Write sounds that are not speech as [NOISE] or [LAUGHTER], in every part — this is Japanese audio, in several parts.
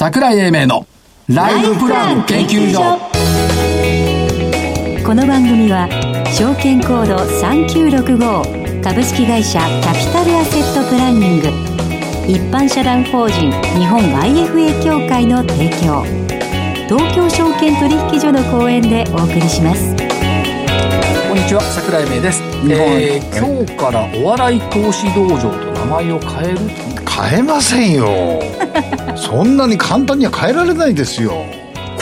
桜井英明のライフプラン研究所。この番組は証券コード3965株式会社キャピタルアセットプランニング。一般社団法人日本 IFA 協会の提供。東京証券取引所の講演でお送りします。こんにちは桜井英明です、えー、今日からお笑い投資道場と名前を変える変えませんよそんなに簡単には変えられないですよ。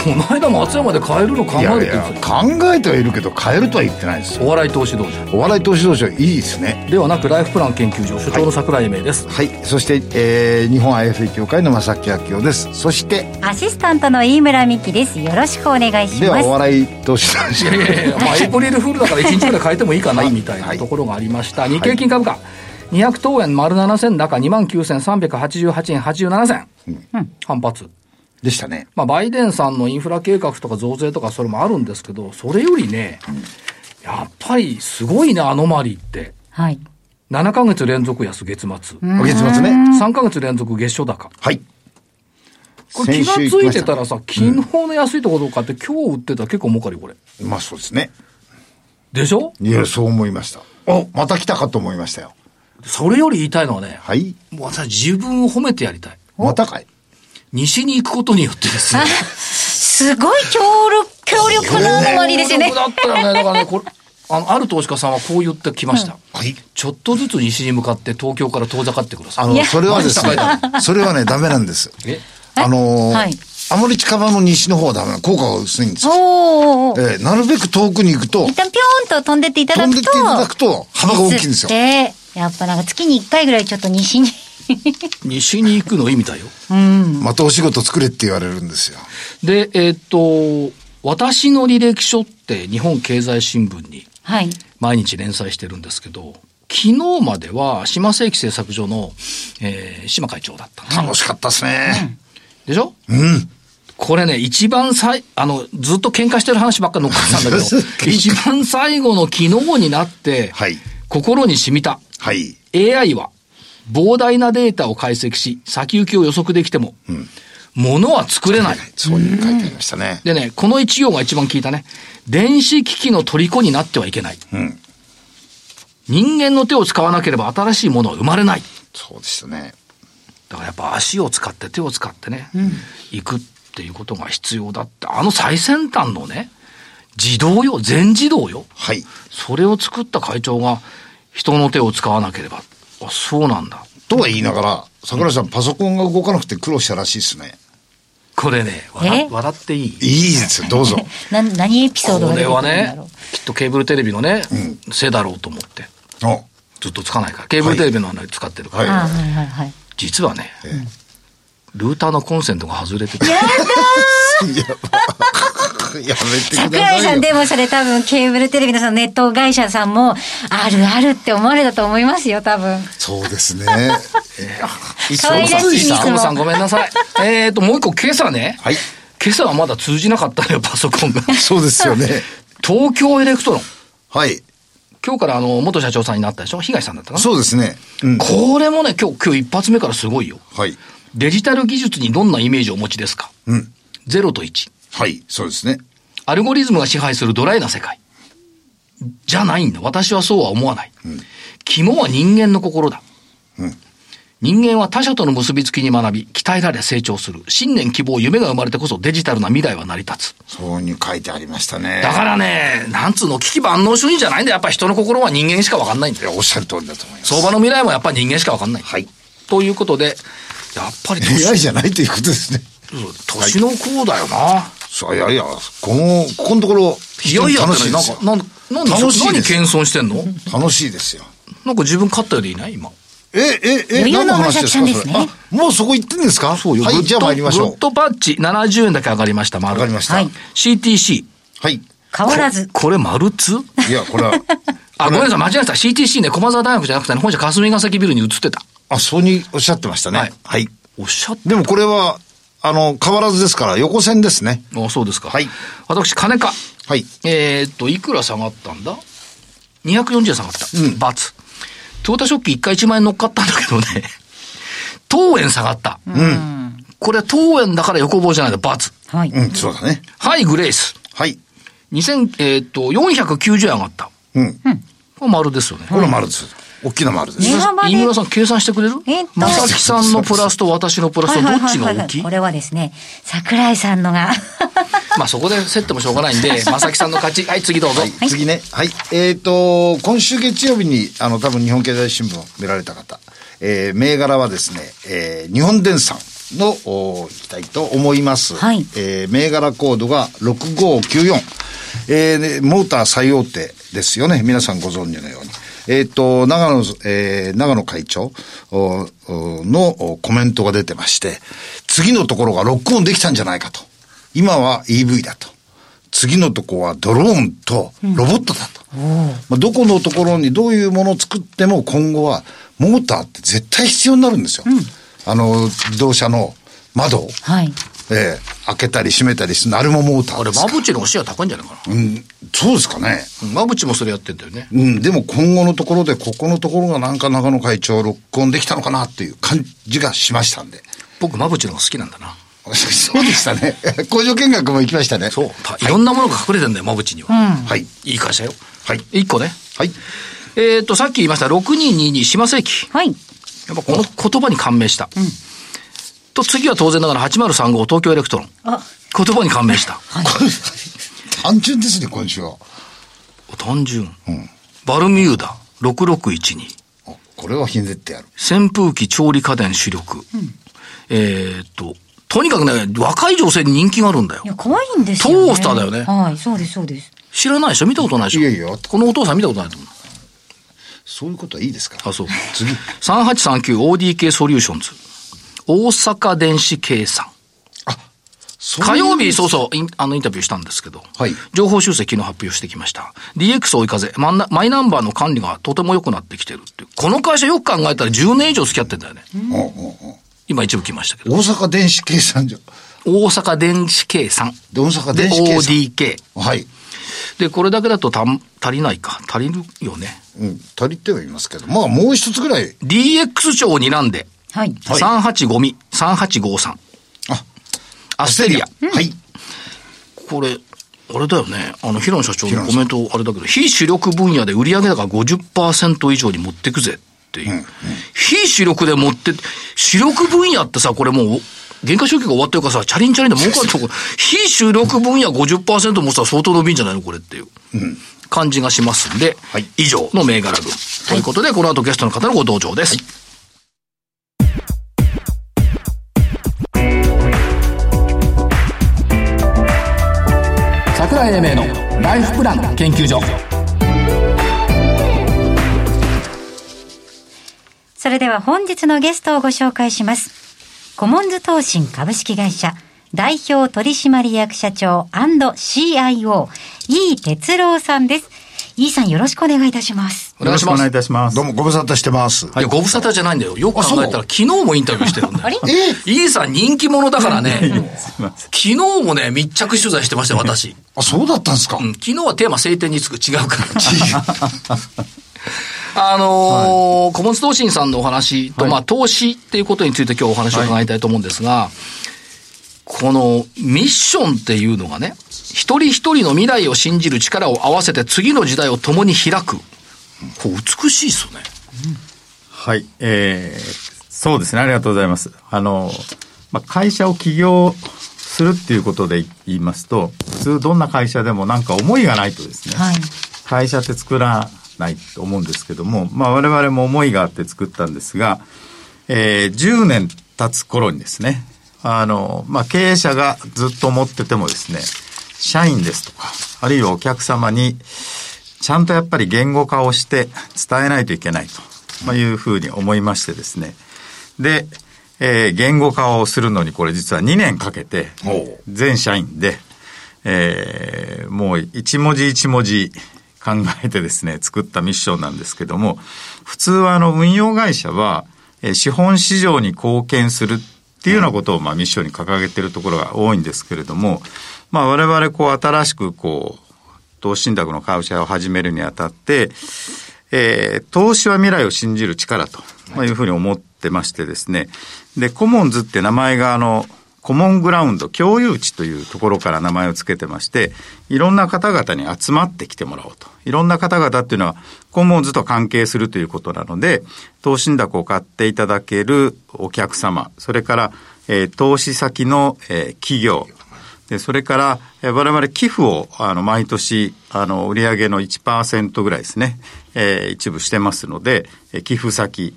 この間松山で変えるの考えるって言って考えてはいるけど変えるとは言ってないですお笑い投資道場お笑い投資道場いいですね。ではなくライフプラン研究所所長の桜井明です。はい、そして、えー、日本 IFA 協会の正木明夫です。そしてアシスタントの飯村美希です。よろしくお願いしではますお笑い投資道場いやいやいやまあエイプリルフールだから1日ぐらい変えてもいいかなみたいなところがありました、日経金株価。200等円丸7000高2万9388円87銭、反発。でしたね。まあ、バイデンさんのインフラ計画とか増税とかそれもあるんですけど、それよりね、やっぱりすごいね、アノマリーって。はい。7ヶ月連続安月末。お月末ね。3ヶ月連続月初高。はい。これ気がついてたらさ、昨日の安いところ買って今日売ってたら結構儲かるよ、これ。まあそうですね。でしょ？いやそう思いました。おまた来たかと思いましたよ。それより言いたいのはね、はい。もう私自分を褒めてやりたい。またかい？西に行くことによってですね。すごい強力強力なアノマリですよね。強力だったよね。だからね、これ、あの、ある投資家さんはこう言ってきました。はい。ちょっとずつ西に向かって東京から遠ざかってください。あのそれはですねそれはねダメなんです。え？あのーはい。あまり近場の西の方はダメな効果が薄いんです。よ、おー。えーなるべく遠くに行くと一旦ピョーンと飛んでっていただ飛んでくとっていただくと幅が大きいんですよ。でやっぱなんか月に1回ぐらいちょっと西に [LAUGHS] 西に行くの意味だよ。またお仕事作れって言われるんですよ。で、えーっと、私の履歴書って日本経済新聞にはい。毎日連載してるんですけど、昨日までは島世紀製作所の、えー島会長だったの楽しかったですね。でしょ？うん。これね、一番最、あの、ずっと喧嘩してる話ばっかり乗っかってたんだけど、[LAUGHS] 一番最後の昨日になって、はい。心に染みた。はい。AI は膨大なデータを解析し、先行きを予測できても、ものは作れない。そういう書いてありましたねでね、この一行が一番聞いたね。電子機器の虜になってはいけない。うん人間の手を使わなければ新しいものは生まれない。そうでしたねだからやっぱ足を使って手を使ってね、行くっていうことが必要だって、あの最先端のね、自動よ、全自動よ。はいそれを作った会長が人の手を使わなければ。あ、そうなんだ。とは言いながら桜井さんパソコンが動かなくて苦労したらしいですね。これね、笑え？笑っていい？いいですよどうぞ。[LAUGHS] な何エピソードこれはが出てくるんだねろう、きっとケーブルテレビのね、せだろうと思って。おずっとつかないから。ケーブルテレビのあれ使ってるから。はい。あはいはいはい。実はね、ルーターのコンセントが外れてて。や [LAUGHS] [LAUGHS] めてくだ桜さいさんでもそれ多分ケーブルテレビのそのネット会社さんもあるあるって思われたと思いますよ多分。そうですね。[LAUGHS] 可愛らしいいさんさんごめんなさい。[LAUGHS] えっと、もう一個今朝ね。はい。今朝はまだ通じなかったのよ、パソコンが。そうですよね。東京エレクトロン。はい。今日からあの、元社長さんになったでしょ？東さんだったかな？そうですね。うん。これもね、今日、今日一発目からすごいよ。はい。デジタル技術にどんなイメージをお持ちですか？うん。ゼロと1。はいそうですねアルゴリズムが支配するドライな世界。じゃないんだ。私はそうは思わない。肝は人間の心だ。人間は他者との結びつきに学び、鍛えられ成長する。信念、希望、夢が生まれてこそデジタルな未来は成り立つ。そうに書いてありましたねだからね、なんつうの、機器万能主義じゃないんだよ。やっぱ人の心は人間しかわかんないんだよ。おっしゃる通りだと思います相場の未来もやっぱり人間しかわかんない。はいということで、やっぱり年 AI じゃないということですね年の功だよな。そういやいやこのここのところいやいやってなんか楽しいですよ、なん、なんで、楽しいです何謙遜してんの？楽しいですよなんか自分勝ったようでいない？今。え、え、え、余裕の何の話ですか？話ですねそれあ、もうそこ行ってんですか？そうよ。はい、じゃあ参りましょうグッ。ドパッチ70円だけ上がりました、丸。わかりました。ははいい。CTC。変わらずこれ、丸ツいや、これは、あ、ごめんなさい、間違えた。CTC ね、駒沢大学じゃなくてね、本社霞ヶ関ビルに移ってた。あ、そうにおっしゃってましたね。ははいい。おっしゃって。でもこれは、あの、変わらずですから、横線ですね。あ、そうですか。はい。私、金か。はい。えーっと、いくら下がったんだ ?240 円下がった。うんバツ。トヨタ食器1回1万円乗っかったんだけどね、[LAUGHS] 当円下がった。うん。これ、当園だから横棒じゃないと、×。はい。うん、そうだね。はい、グレイス。はい。2000、えーっと、490円上がった。うん。これ丸ですよね。これ丸です。大きな丸です。値幅で飯村さん計算してくれる？えっとまさきさんのプラスと私のプラスとどっちが大きい？これはですね、桜井さんのが。[LAUGHS] まあそこで競ってもしょうがないんで、まさきさんの勝ち。はい、次どうぞ。はい、次ね。はい。えっ、と、今週月曜日に、あの、多分日本経済新聞を見られた方、えー、銘柄はですね、えー、日本電産の、おいきたいと思います。はいえー、銘柄コードが6594。えーで、モーター最大手ですよね。皆さんご存知のように。えっ、と、長野、えー、長野会長のおコメントが出てまして、次のところがロックオンできたんじゃないかと。今は EV だと。次のとこはドローンとロボットだと。まあ、どこのところにどういうものを作っても今後はモーターって絶対必要になるんですよ。あの、自動車の窓を、はい。えー開けたり閉めたりするのあれもモータあれ、ーですから。マブチのシェア高いんじゃないかな。うん、そうですかね。うんマブチもそれやってんだよね。うん、でも今後のところで、ここのところがなんか長野会長ロックオンできたのかなっていう感じがしましたんで。僕、マブチの方が好きなんだな。[LAUGHS] そうでしたね。[LAUGHS] 工場見学も行きましたね。そう。たいろんなものが隠れてんだよ、マブチには。はい。いい会社よ。はい。一個ね。はい。えっ、と、さっき言いました、6222島世紀。はい。やっぱこの言葉に感銘した。と、次は当然ながら8035東京エレクトロン。あ、言葉に感銘した。単純ですね、今週は。単純。バルミューダ6612。あこれはひねってやる。扇風機調理家電主力。えーっと、とにかくね、若い女性に人気があるんだよい。や、可愛いんですよ、ね。トースターだよねはい、そうです、そうです。知らないでしょ？見たことないでしょ？いやいやこのお父さん見たことないと思う。そういうことはいいですから。あ、そう。[LAUGHS] 次。3839ODK ソリューションズ。大阪電子計算。火曜日、そうそう、インあの、インタビューしたんですけど、はい上方修正昨日発表してきました。DX 追い風、マンナマイナンバーの管理がとても良くなってきてるっていう。この会社よく考えたら10年以上付き合ってんだよね。うん今一部来ましたけど。大阪電子計算所。大阪電子計算。で、大阪で、電子計算。ODK。はい。で、これだけだとたん足りないか。足りるよね。うん、足りてはいますけど、まあもう一つぐらい、DX 庁を睨んで、はい。385ミ、3853。あ、アステリア。はい。これ、あれだよね。あの、平野社長のコメント、あれだけど、非主力分野で売上高50%以上に持ってくぜっていう。非主力で持って、主力分野ってさ、これもう、原価償却が終わってるからさ、チャリンチャリンで儲かるとこ、非主力分野50%もさ、相当伸びんじゃないの？これっていう。感じがしますんで、はい以上の銘柄群。ということで、この後ゲストの方のご登場です。桜井英明のライフプラン研究所。それでは本日のゲストをご紹介します。コモンズ投信株式会社代表取締役社長 &CIO、井哲郎さんです。井伊さんよろしくお願いいたします。お願いします。よろしくお願いいたします。どうもご無沙汰してます。いや、ご無沙汰じゃないんだよ。よく考えたら、昨日もインタビューしてるんだよ。あれ？え？イーさん人気者だからね。昨日もね、密着取材してましたよ、私。あ、そうだったんですか、うん、昨日はテーマ晴天につく違うから。[LAUGHS] あのー、小松投信さんのお話と、はいまあ、投資っていうことについて今日お話を伺いたいと思うんですが、このミッションっていうのがね、一人一人の未来を信じる力を合わせて次の時代を共に開く。こう美しいですよね。はい。えー、そうですね。ありがとうございます。あの、まあ、会社を起業するっていうことで言いますと、普通どんな会社でもなんか思いがないとですね、はい。会社って作らないと思うんですけども、まあ我々も思いがあって作ったんですが、えー、10年経つ頃にですね、あの、まあ経営者がずっと思っててもですね、社員ですとか、あるいはお客様に、ちゃんとやっぱり言語化をして伝えないといけないと、まあ、いうふうに思いましてですね。で、えー言語化をするのにこれ実は2年かけて全社員で、えーもう一文字一文字考えてですね、作ったミッションなんですけども、普通はあの運用会社は、えー資本市場に貢献するっていうようなことをまあミッションに掲げているところが多いんですけれども、まあ我々こう新しくこう、投資信託の会社を始めるにあたって、えー投資は未来を信じる力とまあいうふうに思ってましてですね。で、コモンズって名前があの、コモングラウンド、共有地というところから名前を付けてまして、いろんな方々に集まってきてもらおうと。いろんな方々っていうのは、コモンズと関係するということなので、投資信託を買っていただけるお客様、それから、えー、投資先の、えー、企業、で、それから、えー、我々寄付を、あの、毎年、あの、売上の1%ぐらいですね、えー、一部してますので、えー、寄付先、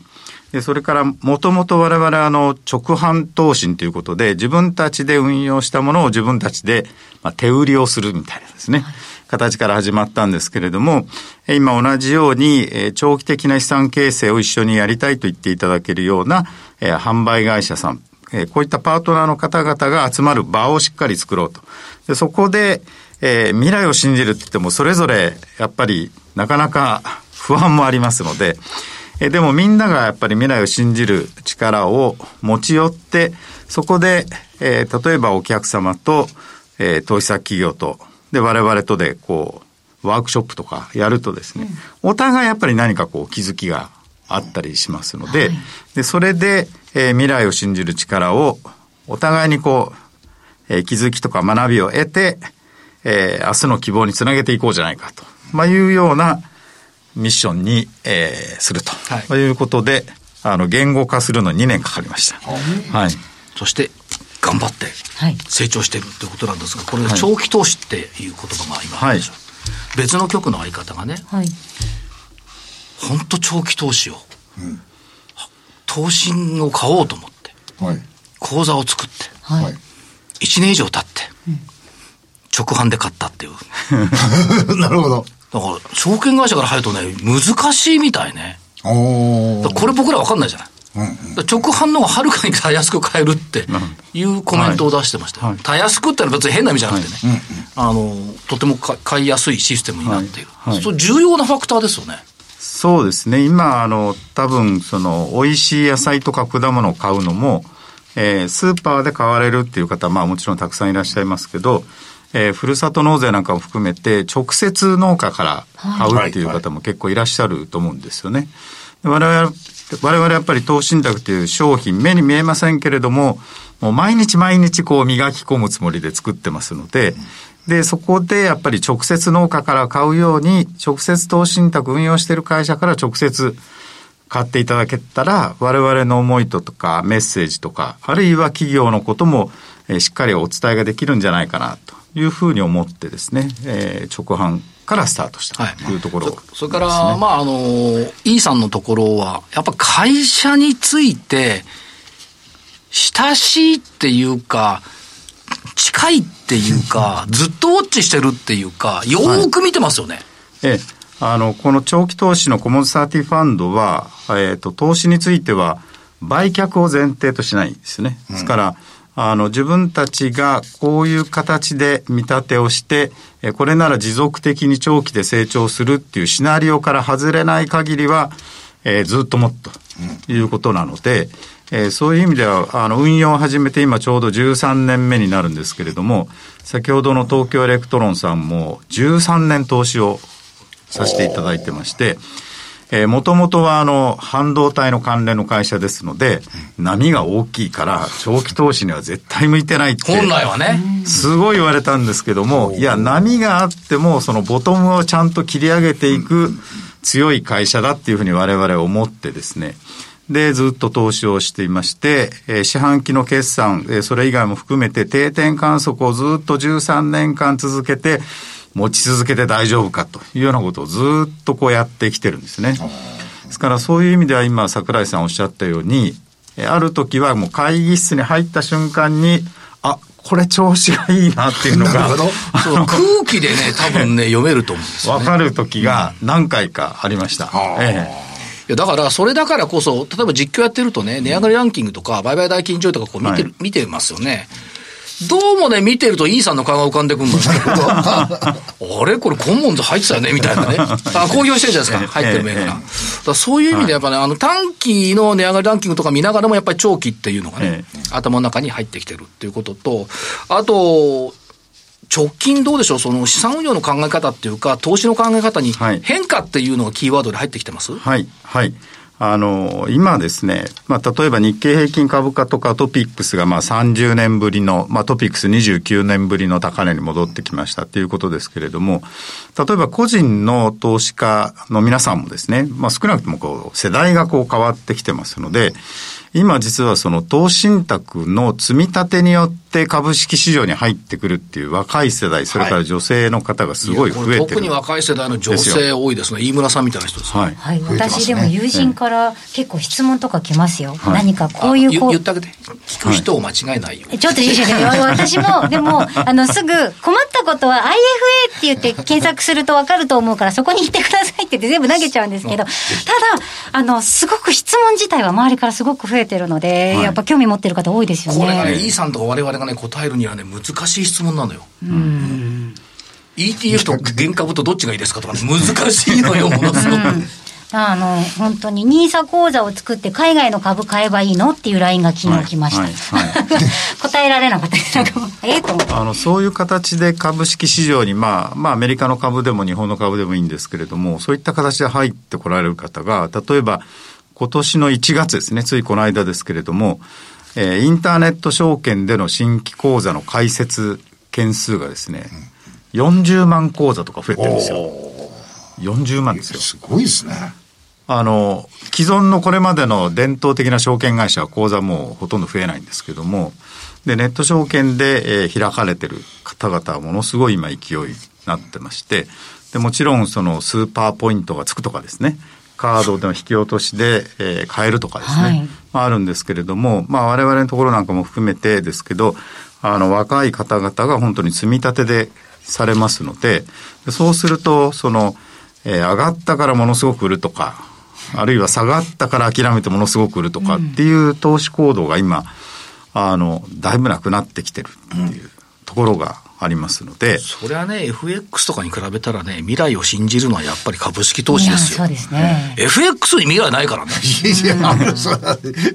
で、それから、もともと我々あの、直販投信ということで、自分たちで運用したものを自分たちで、まあ、手売りをするみたいなですね、形から始まったんですけれども、今同じように、長期的な資産形成を一緒にやりたいと言っていただけるような、え販売会社さん、えこういったパートナーの方々が集まる場をしっかり作ろうと。でそこで、えー、未来を信じるって言っても、それぞれやっぱりなかなか不安もありますので、えでもみんながやっぱり未来を信じる力を持ち寄って、そこで、えー、例えばお客様と、えー、投資先企業と、で、我々とで、こう、ワークショップとかやるとですね、うん、お互いやっぱり何かこう気づきがあったりしますので、はい、で、それで、えー、未来を信じる力をお互いにこう、えー、気づきとか学びを得て、えー、明日の希望につなげていこうじゃないかと、まあ、いうような、ミッションに、えー、すると、はい、いうことで、あの、言語化するのに2年かかりました。はい。そして、頑張って成長しているということなんですが、これ、長期投資っていう言葉が今あるでしょ、はい、別の局の相方がね、はい、本当長期投資を、うん、投資を買おうと思って、はい、口座を作って、はい、1年以上経って、うん、直販で買ったっていう。[LAUGHS] なるほど。だから、証券会社から入るとね、難しいみたいね。これ僕ら分かんないじゃない。うんうん、直販の方がはるかにたやすく買えるっていうコメントを出してました、はい、たやすくってのは別に変な意味じゃなくてね、はい、あのとても買いやすいシステムになっている、はい、そう重要なファクターですよねそうですね今あの多分その美味しい野菜とか果物を買うのも、えー、スーパーで買われるっていう方まあもちろんたくさんいらっしゃいますけどえー、ふるさと納税なんかも含めて直接農家から買うっていう方も結構いらっしゃると思うんですよね。我々我々やっぱり投資信託という商品目に見えませんけれどももう毎日毎日こう磨き込むつもりで作ってますので、で、そこでやっぱり直接農家から買うように、直接投資信託運用している会社から直接買っていただけたら、我々の思いとかメッセージとか、あるいは企業のことも、えしっかりお伝えができるんじゃないかなというふうに思ってですね、えー、直販からスタートしたというところ、ね。はい、それから、まあ、あの、E さんのところは、やっぱ会社について、親しいっていうか、近いっていうか、[LAUGHS] ずっとウォッチしてるっていうか、よーく見てますよね。はい、ええ。あの、この長期投資のコモンサーティファンドは、えっ、ー、と、投資については、売却を前提としないんですね。ですから、あの、自分たちがこういう形で見立てをして、これなら持続的に長期で成長するっていうシナリオから外れない限りは、えー、ずっと持つということなので、えー、そういう意味では、あの、運用を始めて今ちょうど13年目になるんですけれども、先ほどの東京エレクトロンさんも13年投資をさせていただいてまして、えー、もともとはあの、半導体の関連の会社ですので、波が大きいから、長期投資には絶対向いてないって。本来はね。すごい言われたんですけども、いや、波があっても、そのボトムをちゃんと切り上げていく強い会社だっていうふうに我々は思ってですね、で、ずっと投資をしていまして、えー、四半期の決算、えー、それ以外も含めて定点観測をずっと13年間続けて、持ち続けて大丈夫かというようなことをずっとこうやってきてるんですね。ですからそういう意味では今櫻井さんおっしゃったように、ある時はもう会議室に入った瞬間に、あ、これ調子がいいなっていうのが。空気でね、多分ね、読めると思うんですよ、ね。わかる時が何回かありました。ええだから、それだからこそ、例えば実況やってるとね、値上がりランキングとか、売買代金上位とかこう見てる、はい、見てますよね。どうもね、見てると、イーさんの顔が浮かんでくるんですけど、[LAUGHS] あれ？これ、コンモンズ入ってたよね？みたいなね。あ公表してるじゃないですか、入ってる銘柄。だそういう意味で、やっぱね、あの、短期の値上がりランキングとか見ながらも、やっぱり長期ってい。うのがね、頭の中に入ってきてるっていうことと、あと、直近どうでしょう、その資産運用の考え方っていうか、投資の考え方に変化っていうのがキーワードで入ってきてます？はい、はい。あの、今ですね、まあ、例えば日経平均株価とかトピックスがまあ30年ぶりの、まあ、トピックス29年ぶりの高値に戻ってきましたっていうことですけれども、例えば個人の投資家の皆さんもですね、まあ、少なくともこう、世代がこう変わってきてますので、今実はその投資信託の積み立てによって株式市場に入ってくるっていう若い世代、それから女性の方がすごい増えてる、特に若い世代の女性多いですね。飯村さんみたいな人です、はい。はい、私でも友人から結構質問とか来ますよ。はい、何かこういうこう。言ってあげて。聞く人を間違えないよ。ちょっといいです私も、でも、[LAUGHS] あの、すぐ困ったことは IFA って言って検索すると分かると思うから、そこに行ってくださいって言って全部投げちゃうんですけど、ただ、あの、すごく質問自体は周りからすごく増えてるので、はい、やっぱ興味持ってる方多いですよね。これがね、E さんとか我々がね、答えるにはね、難しい質問なのよ。うん。ETF と原株とどっちがいいですかとかね、難しいのよ、ものすごく。あの、本当に、ニーサ口座を作って海外の株買えばいいのっていうラインが昨日来ました。はいはいはい、[LAUGHS] 答えられなかったです。ええと思って。あの、そういう形で株式市場に、まあ、まあ、アメリカの株でも日本の株でもいいんですけれども、そういった形で入ってこられる方が、例えば、今年の1月ですね、ついこの間ですけれども、えー、インターネット証券での新規口座の開設件数がですね、うん、40万口座とか増えてるんですよ。40万ですよ。すごいですね。あの、既存のこれまでの伝統的な証券会社は口座もうほとんど増えないんですけども、で、ネット証券で、えー、開かれてる方々はものすごい今勢いになってまして、で、もちろんそのスーパーポイントがつくとかですね、カードでの引き落としで、えー、買えるとかですね、はい、まあ、あるんですけれども、まあ、我々のところなんかも含めてですけど、あの、若い方々が本当に積み立てでされますので、そうすると、その、えー、上がったからものすごく売るとか、あるいは下がったから諦めてものすごく売るとかっていう投資行動が今、あの、だいぶなくなってきてるっていうところがありますので。それはね、FX とかに比べたらね、未来を信じるのはやっぱり株式投資ですよ。そうですね。FX に未来ないからね。いやいや、そ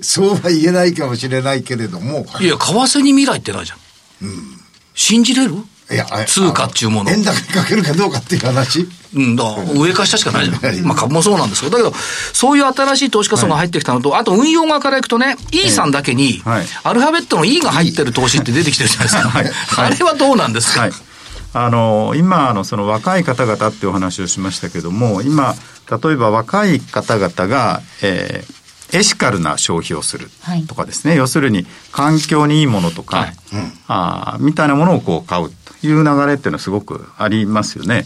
そうは言えないかもしれないけれども。いや、為替に未来ってないじゃん。うん。信じれる？いや、通貨っていうもの。円高にかけるかどうかっていう話。うん、だ上か下しかないじゃん。[LAUGHS] まあ株もそうなんですけど、だけど、そういう新しい投資家層が入ってきたのと、はい、あと運用側からいくとね、E さんだけに、はい、アルファベットの E が入ってる投資って出てきてるじゃないですか。[LAUGHS] はい、[LAUGHS] あれはどうなんですか、はい。あの今のその若い方々ってお話をしましたけども今例えば若い方々が、えー、エシカルな消費をするとかですね、はい、要するに環境にいいものとか、はいうん、あみたいなものをこう買うという流れっていうのはすごくありますよね。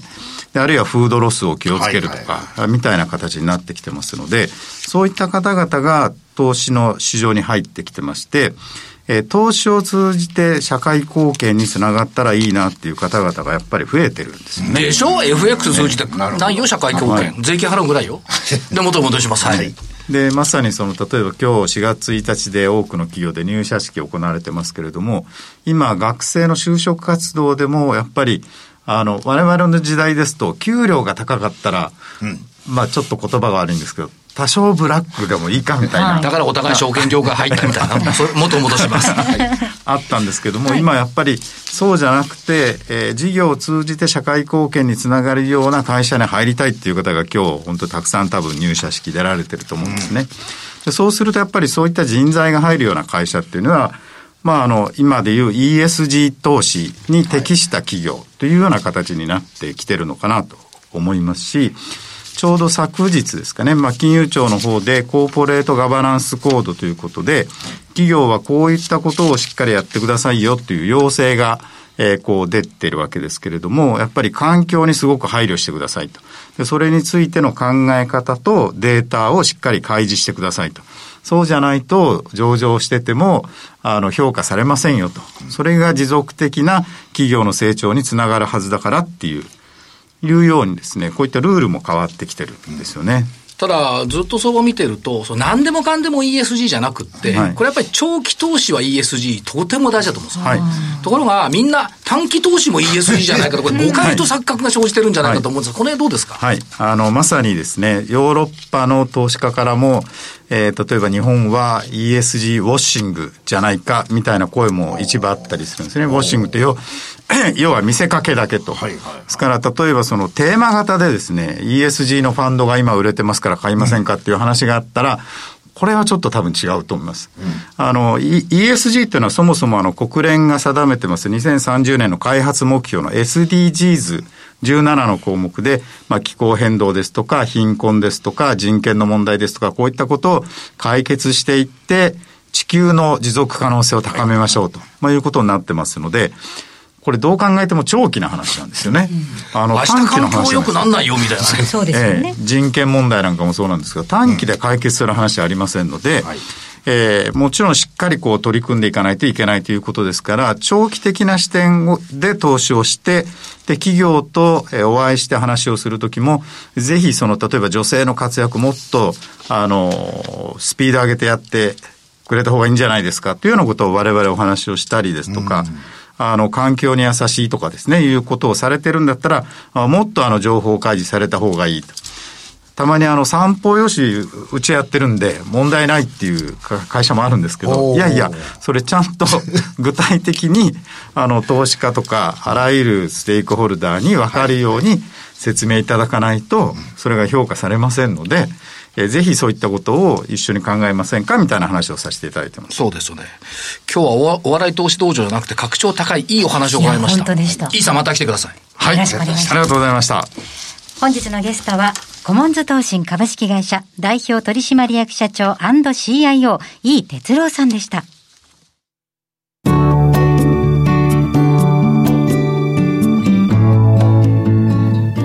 であるいはフードロスを気をつけるとか、みたいな形になってきてますので、そういった方々が投資の市場に入ってきてまして、えー、投資を通じて社会貢献につながったらいいなっていう方々がやっぱり増えてるんですよね。でしょ ?FX 通じて、ないよ、社会貢献、はい。税金払うぐらいよ。で、元戻します。はい。で、まさにその、例えば今日4月1日で多くの企業で入社式行われてますけれども、今、学生の就職活動でも、やっぱり、あの、我々の時代ですと、給料が高かったら、うん、まあちょっと言葉が悪いんですけど、多少ブラックでもいいかみたいな。だからお互い証券業界入ったみたいな。元戻します。あったんですけども、はい、今やっぱりそうじゃなくて、えー、事業を通じて社会貢献につながるような会社に入りたいっていう方が今日本当たくさん多分入社式出られてると思うんですね。うん、そうするとやっぱりそういった人材が入るような会社っていうのは、まあ、あの、今でいう ESG 投資に適した企業というような形になってきてるのかなと思いますし、ちょうど昨日ですかね、まあ、金融庁の方でコーポレートガバナンスコードということで、企業はこういったことをしっかりやってくださいよという要請が、えー、こう出てるわけですけれども、やっぱり環境にすごく配慮してくださいと。でそれについての考え方とデータをしっかり開示してくださいと。そうじゃないと上場してても、あの、評価されませんよと。それが持続的な企業の成長につながるはずだからっていういうようにですね、こういったルールも変わってきてるんですよね。ただ、ずっと相場見てると、そ何でもかんでも ESG じゃなくって、はい、これやっぱり長期投資は ESG、とても大事だと思うんですよ。はい、ところが、みんな短期投資も ESG [LAUGHS] じゃないかと、これ誤解と錯覚が生じてるんじゃないかと思うんですが、この辺どうですか？はい。あの、まさにですね、ヨーロッパの投資家からも、えー、例えば日本は ESG ウォッシングじゃないかみたいな声も一部あったりするんですね。ウォッシングって要 [CLEARS THROAT] 要は見せかけだけと。はいはい、ですから例えばそのテーマ型でですね、ESG のファンドが今売れてますから買いませんかっていう話があったら、これはちょっと多分違うと思います。うん、あの、e、ESG っていうのはそもそもあの国連が定めてます。2030年の開発目標の SDGs 17の項目で、まあ、気候変動ですとか、貧困ですとか、人権の問題ですとか、こういったことを解決していって、地球の持続可能性を高めましょうと、まあ、いうことになってますので、これどう考えても長期な話なんですよね。うん、あの、短期の話。良くなんないよみたいな、ね。そうですよね、えー、人権問題なんかもそうなんですが、短期で解決する話はありませんので、うんはいえー、もちろんしっかりこう取り組んでいかないといけないということですから、長期的な視点で投資をして、で、企業とお会いして話をするときも、ぜひその、例えば女性の活躍もっと、あの、スピード上げてやってくれた方がいいんじゃないですかというようなことを我々お話をしたりですとか、うんあの、環境に優しいとかですね、いうことをされてるんだったら、もっとあの、情報開示された方がいいと。たまにあの散歩用紙うちやってるんで問題ないっていう会社もあるんですけど、いやいや、それちゃんと [LAUGHS] 具体的にあの投資家とかあらゆるステークホルダーに分かるように説明いただかないと、それが評価されませんので、えー、ぜひそういったことを一緒に考えませんかみたいな話をさせていただいてます。そうですよね。今日はお笑い投資道場じゃなくて格調高いいいお話を伺いました。本当でした。いいさんまた来てください。はい。よろしくお願いします。ありがとうございました。本日のゲストは、コモンズ投信株式会社代表取締役社長 &CIO、井哲郎さんでした。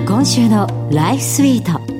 今週のライフスイート。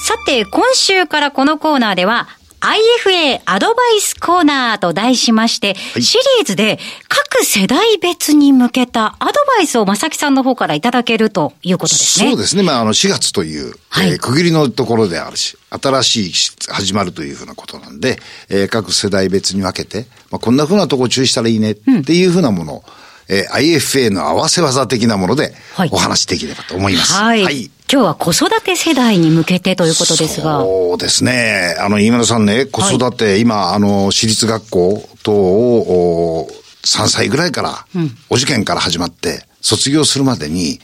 さて、今週からこのコーナーでは、IFA アドバイスコーナーと題しまして、はい、シリーズで各世代別に向けたアドバイスを正木さんの方からいただけるということですね。そうですね。まあ、あの、4月という、はい、えー、区切りのところであるし、新しい始まるというふうなことなんで、えー、各世代別に分けて、まあ、こんなふうなとこ注意したらいいねっていうふうなものを、うんえー、IFA の合わせ技的なものでお話しできればと思います。はい。はい、今日は子育て世代に向けてということですが。そうですね。あの、飯村さんね、子育て、はい、今、あの、私立学校等を、3歳ぐらいから、うん、お受験から始まって、卒業するまでに、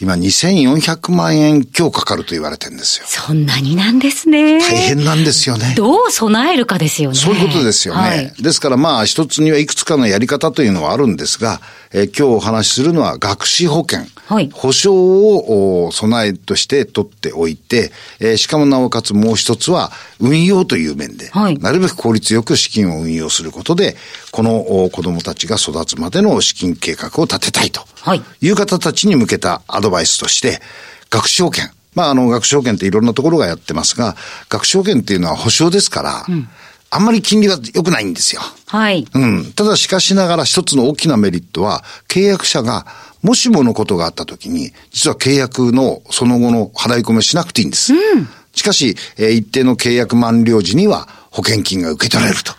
今2400万円強かかると言われてるんですよ。そんなになんですね。大変なんですよね。どう備えるかですよね。そういうことですよね。はい、ですからまあ一つにはいくつかのやり方というのはあるんですが、えー、今日お話しするのは学資保険。はい、保証を備えとして取っておいて、えー、しかもなおかつもう一つは運用という面で、はい、なるべく効率よく資金を運用することで、この子供たちが育つまでの資金計画を立てたいという方たちに向けたアドバイスとして、学資保険。まあ、あの、学資保険っていろんなところがやってますが、学資保険っていうのは保証ですから、うんあんまり金利が良くないんですよ。はい。うん。ただしかしながら一つの大きなメリットは、契約者がもしものことがあった時に、実は契約のその後の払い込みをしなくていいんです。うん。しかし、えー、一定の契約満了時には保険金が受け取られると。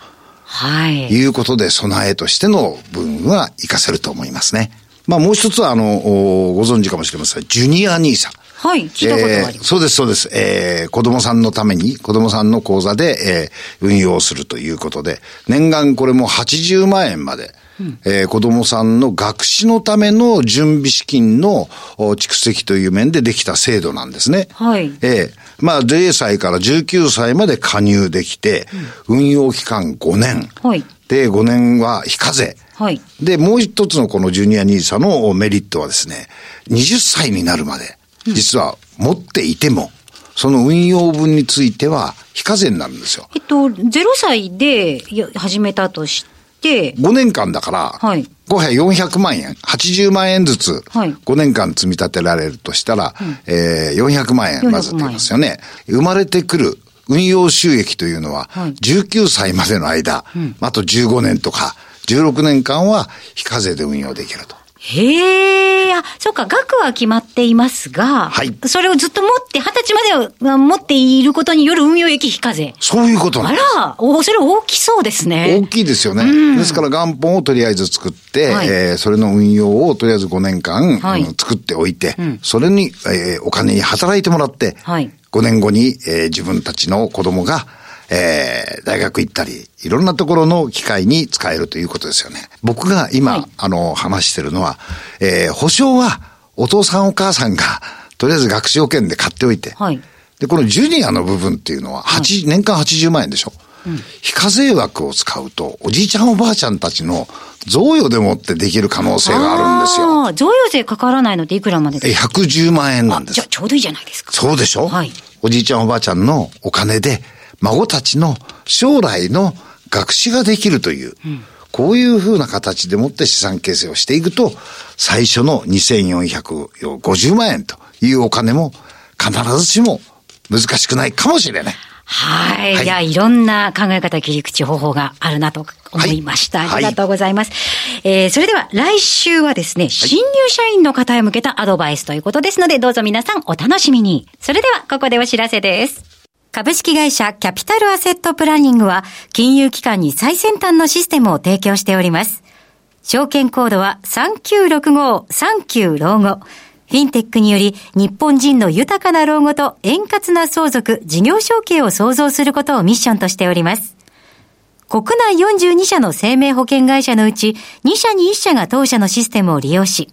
はい。いうことで備えとしての分は活かせると思いますね。まあもう一つはあの、ご存知かもしれません。ジュニアニーサ。はい、聞いたことあります。えー、そうです、そうです。えー、子供さんのために、子供さんの口座で、えー、運用するということで、年間これも80万円まで、うん、えー、子供さんの学資のための準備資金の蓄積という面でできた制度なんですね。はい。えー、まあ、0歳から19歳まで加入できて、うん、運用期間5年。はい。で、5年は非課税。はい。で、もう一つのこのジュニアニーサのメリットはですね、20歳になるまで、実は持っていても、その運用分については非課税になるんですよ。えっと、0歳で始めたとして、5年間だから、はい。5部400万円、80万円ずつ、5年間積み立てられるとしたら、はい、えー、400万円まず出ますよね。生まれてくる運用収益というのは、19歳までの間、はい、あと15年とか、16年間は非課税で運用できると。へえ、あ、そうか、額は決まっていますが、はいそれをずっと持って、二十歳までは持っていることによる運用益非課税。そういうことなあんです。ら、お、それ大きそうですね。大きいですよね。ですから元本をとりあえず作って、はいえーそれの運用をとりあえず5年間、はいうん作っておいて、それに、えーお金に働いてもらって、はい5年後に、えー自分たちの子供が、えー大学行ったり、いろんなところの機会に使えるということですよね。僕が今、はいあの、話してるのは、えー保証はお父さんお母さんが、とりあえず学習保険で買っておいて、はいで、このジュニアの部分っていうのは、8、年間80万円でしょ。非課税枠を使うと、おじいちゃんおばあちゃんたちの贈与でもってできる可能性があるんですよ。贈与税かからないのでいくらまでえ、ですか？110万円なんですじゃあ。ちょうどいいじゃないですか。そうでしょ？はいおじいちゃんおばあちゃんのお金で、孫たちの将来の学士ができるという、こういうふうな形でもって資産形成をしていくと、最初の2450万円というお金も必ずしも難しくないかもしれない。はい。はいいや、いろんな考え方、切り口方法があるなと思いました。はいありがとうございます。えー、それでは来週はですね、新入社員の方へ向けたアドバイスということですので、どうぞ皆さんお楽しみに。それでは、ここでお知らせです。株式会社キャピタルアセットプランニングは、金融機関に最先端のシステムを提供しております。証券コードは3965-39老後。フィンテックにより日本人の豊かな老後と円滑な相続、事業承継を創造することをミッションとしております。国内42社の生命保険会社のうち2社に1社が当社のシステムを利用し、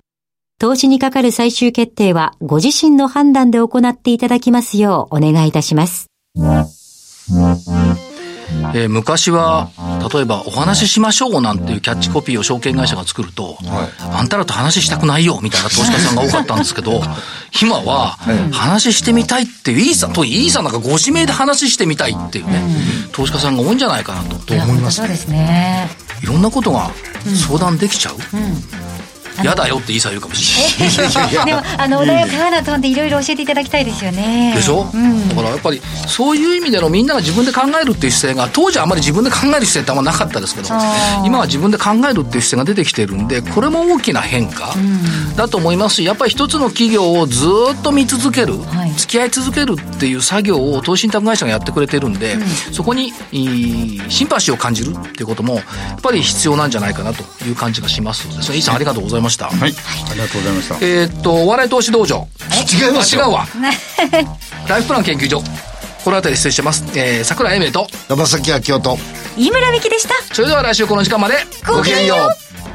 投資にかかる最終決定は、ご自身の判断で行っていただきますようお願いいたします。えー昔は、例えば、お話ししましょうなんていうキャッチコピーを証券会社が作ると、あんたらと話したくないよみたいな投資家さんが多かったんですけど、[LAUGHS] 今は、話してみたいっていう、いいさん、といいさんなんかご指名で話してみたいっていうね、投資家さんが多いんじゃないかなと。と思いますそうですね。いろんなことが相談できちゃう。嫌だよっていいさん言うかもしれない。[LAUGHS] でも、あの、穏やかなトーンでいろいろ教えていただきたいですよね。でしょ、うん。だからやっぱりそういう意味でのみんなが自分で考えるっていう姿勢が当時はあまり自分で考える姿勢ってあんまなかったですけど今は自分で考えるっていう姿勢が出てきてるんでこれも大きな変化だと思いますしやっぱり一つの企業をずっと見続ける、はい付き合い続けるっていう作業を投資信託会社がやってくれてるんで、そこにシンパシーを感じるっていうこともやっぱり必要なんじゃないかなという感じがしますですね。イーさんありがとうございました。はい。ありがとうございました。えーっと、お笑い投資道場。違います違うわ。[LAUGHS] ライフプラン研究所。この辺り失礼してます。えー、桜井英明と、山崎明夫と、飯村美希でした。それでは来週この時間まで、ごきげんよう